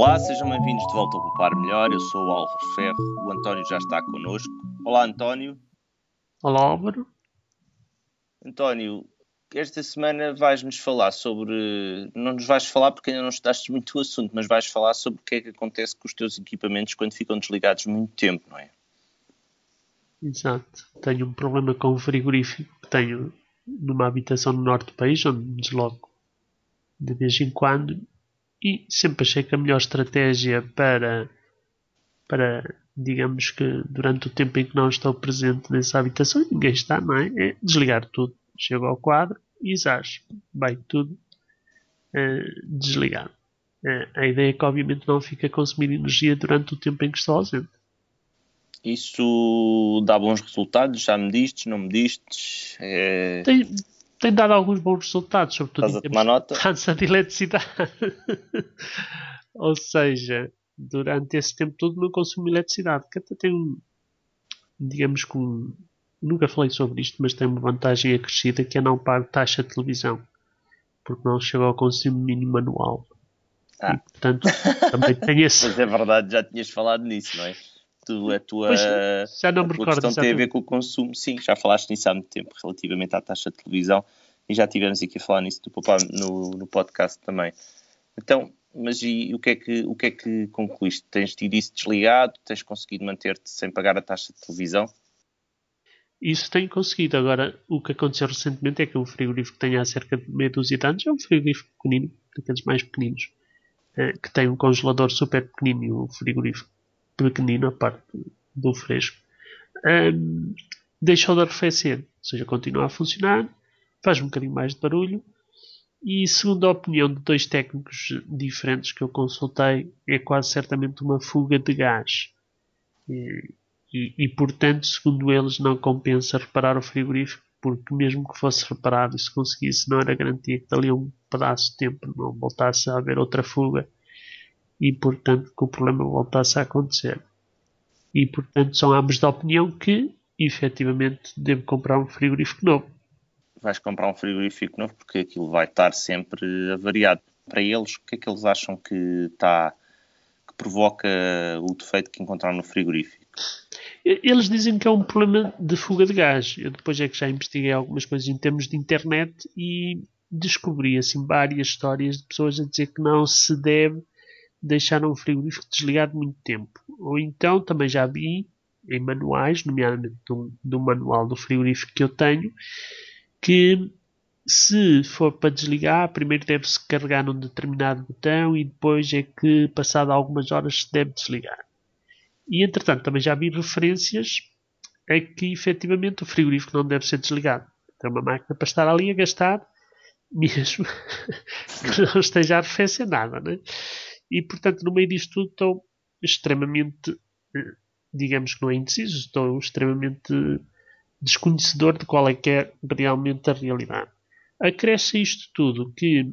Olá, sejam bem-vindos de volta ao Poupar Melhor. Eu sou o Álvaro Ferro, o António já está connosco. Olá, António. Olá, Álvaro. António, esta semana vais-nos falar sobre. Não nos vais falar porque ainda não estudaste muito o assunto, mas vais falar sobre o que é que acontece com os teus equipamentos quando ficam desligados muito tempo, não é? Exato. Tenho um problema com o frigorífico que tenho numa habitação no norte do país, onde me desloco de vez em quando, e sempre achei que a melhor estratégia para, para digamos que durante o tempo em que não estou presente nessa habitação, ninguém está, não é? É desligar tudo. Chego ao quadro e exage. Vai tudo uh, desligado. Uh, a ideia é que obviamente não fica a consumir energia durante o tempo em que estou ausente. Isso dá bons resultados? Já me diste, não me diste? É... Tem, tem dado alguns bons resultados, sobretudo Estás a tomar nota? de eletricidade. Ou seja, durante esse tempo todo não consumo eletricidade, que até tem um, digamos que um, nunca falei sobre isto, mas tem uma vantagem acrescida que é não pago taxa de televisão, porque não chega ao consumo mínimo anual. Ah. E, portanto, também tem esse. Mas é verdade, já tinhas falado nisso, não é? Tu, a tua, Pois, já não me recordo questão tem a ver com o consumo. Sim, já falaste nisso há muito tempo, relativamente à taxa de televisão, e já tivemos aqui a falar nisso do Popar no, no podcast também. Então, mas e o que é que, o que, é que concluíste? Tens tido isso desligado? Tens conseguido manter-te sem pagar a taxa de televisão? Isso tenho conseguido. Agora, o que aconteceu recentemente é que um frigorífico que tem há cerca de meia dúzia de anos é um frigorífico pequenino, daqueles mais pequeninos, eh, que tem um congelador super pequenino e um frigorífico pequenino, a parte do fresco, ehm, deixou de arrefecer. Ou seja, continua a funcionar, faz um bocadinho mais de barulho. E segundo a opinião de dois técnicos diferentes que eu consultei, é quase certamente uma fuga de gás. E, e, e, portanto, segundo eles, não compensa reparar o frigorífico, porque mesmo que fosse reparado e se conseguisse, não era garantia que dali a um pedaço de tempo não voltasse a haver outra fuga e, portanto, que o problema voltasse a acontecer. E, portanto, são ambos da opinião que, efetivamente, devo comprar um frigorífico novo. Vais comprar um frigorífico novo porque aquilo vai estar sempre avariado. Para eles, o que é que eles acham que está que provoca o defeito que encontraram no frigorífico? Eles dizem que é um problema de fuga de gás. Eu depois é que já investiguei algumas coisas em termos de internet e descobri assim várias histórias de pessoas a dizer que não se deve deixar um frigorífico desligado muito tempo. Ou então também já vi em manuais, nomeadamente do, do manual do frigorífico que eu tenho, que se for para desligar, primeiro deve-se carregar num determinado botão e depois é que, passado algumas horas, se deve desligar. E entretanto, também já vi referências a que efetivamente o frigorífico não deve ser desligado. É uma máquina para estar ali a gastar, mesmo que não esteja a arrefecer nada. Né? E portanto, no meio disto tudo, estou extremamente, eh, digamos que não é indeciso, estou extremamente desconhecedor de qual é que é realmente a realidade. Acresce isto tudo que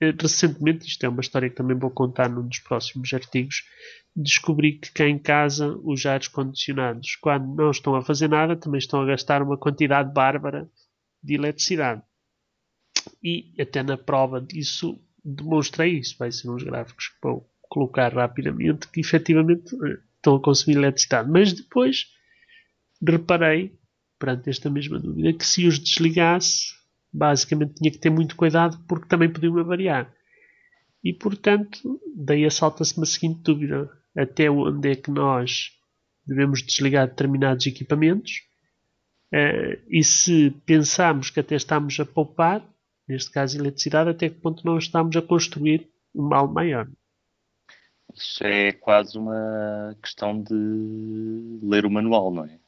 eh, recentemente, isto é uma história que também vou contar num dos próximos artigos, descobri que cá em casa os ares condicionados, quando não estão a fazer nada, também estão a gastar uma quantidade bárbara de eletricidade. E até na prova disso demonstrei isso. Vai ser uns gráficos que vou colocar rapidamente que efetivamente eh, estão a consumir eletricidade. Mas depois reparei, perante esta mesma dúvida, que se os desligasse, basicamente tinha que ter muito cuidado porque também podiam variar. E portanto, daí assalta-se uma seguinte dúvida: até onde é que nós devemos desligar determinados equipamentos? Uh, e se pensarmos que até estamos a poupar, neste caso eletricidade, até que ponto não estamos a construir um mal maior? Isso é quase uma questão de ler o manual, não é?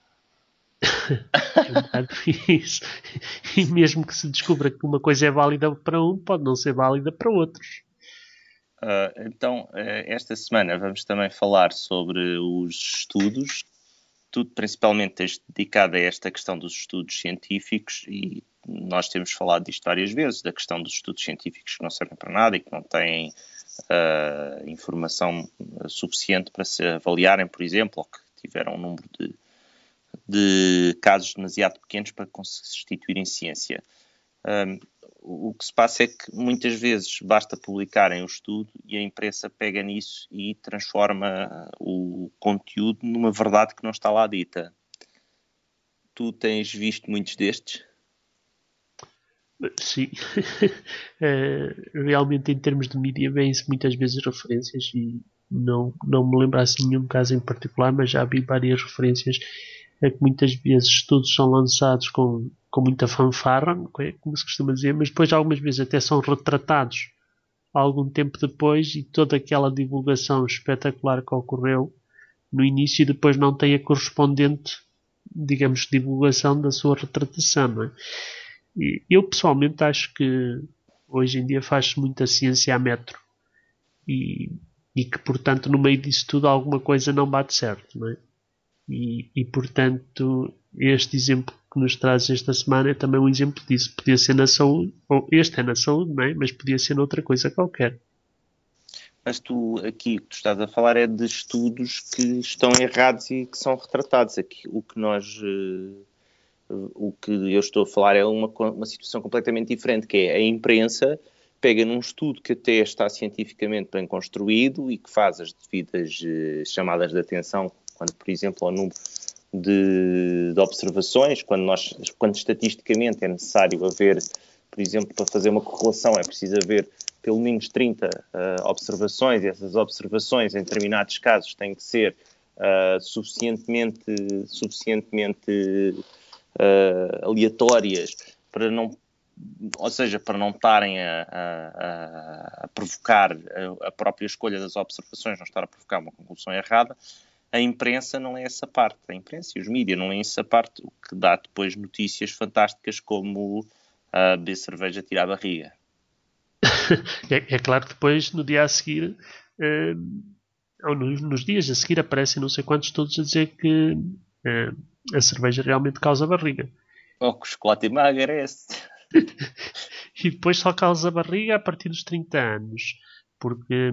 é isso. E mesmo que se descubra que uma coisa é válida para um, pode não ser válida para outros. Uh, então, uh, esta semana vamos também falar sobre os estudos. Tu, principalmente, dedicado a esta questão dos estudos científicos e nós temos falado disto várias vezes, da questão dos estudos científicos que não servem para nada e que não têm uh, informação suficiente para se avaliarem, por exemplo, ou que tiveram um número de, de casos demasiado pequenos para constituírem ciência. o que se passa é que muitas vezes basta publicarem o estudo e a imprensa pega nisso e transforma o conteúdo numa verdade que não está lá dita. Tu tens visto muitos destes? Sim, eh, realmente em termos de mídia vêm-se muitas vezes referências e não, não me lembro assim nenhum caso em particular, mas já vi várias referências a que muitas vezes estudos são lançados com, com muita fanfarra, é? como se costuma dizer, mas depois algumas vezes até são retratados algum tempo depois e toda aquela divulgação espetacular que ocorreu no início e depois não tem a correspondente, digamos, divulgação da sua retratação. É? Eu pessoalmente acho que hoje em dia faz-se muita ciência a metro e, e, que, portanto, no meio disso tudo alguma coisa não bate certo. Não é? e, e, portanto, este exemplo que nos traz esta semana é também um exemplo disso. Podia ser na saúde, ou este é na saúde, não é? mas podia ser noutra coisa qualquer. Mas tu aqui o que tu estás a falar é de estudos que estão errados e que são retratados. Aqui o que nós uh, o que eu estou a falar é uma, uma situação completamente diferente, que é a imprensa pega num estudo que até está cientificamente bem construído e que faz as devidas uh, chamadas de atenção, quando, por exemplo, ao número de, de, observações, quando, nós, quando estatisticamente é necessário haver, por exemplo, para fazer uma correlação, é preciso haver pelo menos 30 uh, eh, observações, e essas observações, em determinados casos, têm que ser uh, suficientemente, suficientemente uh, aleatórias para não ou seja, para não estarem a, a, a provocar a, a, própria escolha das observações, não estar a provocar uma conclusão errada, a imprensa não é essa parte. A imprensa e os mídias não é essa parte, o que dá depois notícias fantásticas como a beber cerveja tirar a barriga. é, é, claro que depois, no dia a seguir, eh, ou nos, nos, dias a seguir, aparecem não sei quantos todos a dizer que eh, a cerveja realmente causa barriga. Ou que o chocolate emagrece. e depois só causa barriga a partir dos 30 anos. Porque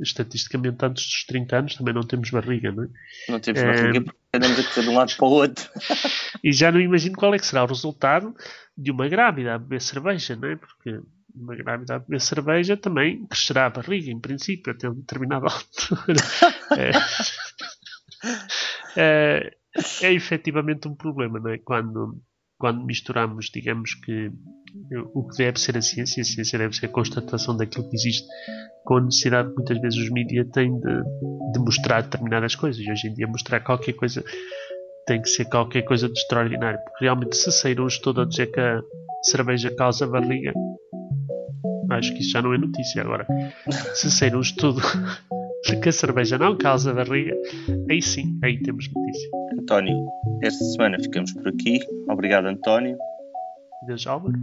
estatisticamente antes dos 30 anos também não temos barriga, não é? Não temos barriga porque andamos a correr de um lado para o outro. e já não imagino qual é que será o resultado de uma grávida a beber cerveja, não é? Porque uma grávida a beber cerveja também crescerá a barriga, em princípio, até um determinada altura. é, é, é efetivamente um problema, não é? Quando, quando misturamos, digamos que o que deve ser a ciência, a ciência deve ser a constatação daquilo que existe, com a necessidade que muitas vezes os mídias têm de, de mostrar determinadas coisas. E hoje em dia, mostrar qualquer coisa tem que ser qualquer coisa de extraordinário, porque realmente, se saíram todo a dizer que a cerveja causa barriga, acho que isso já não é notícia agora. Se sair um estudo de que a cerveja não causa barriga, aí sim, aí temos notícia. António, esta semana ficamos por aqui. Obrigado, António. Adeus, Álvaro.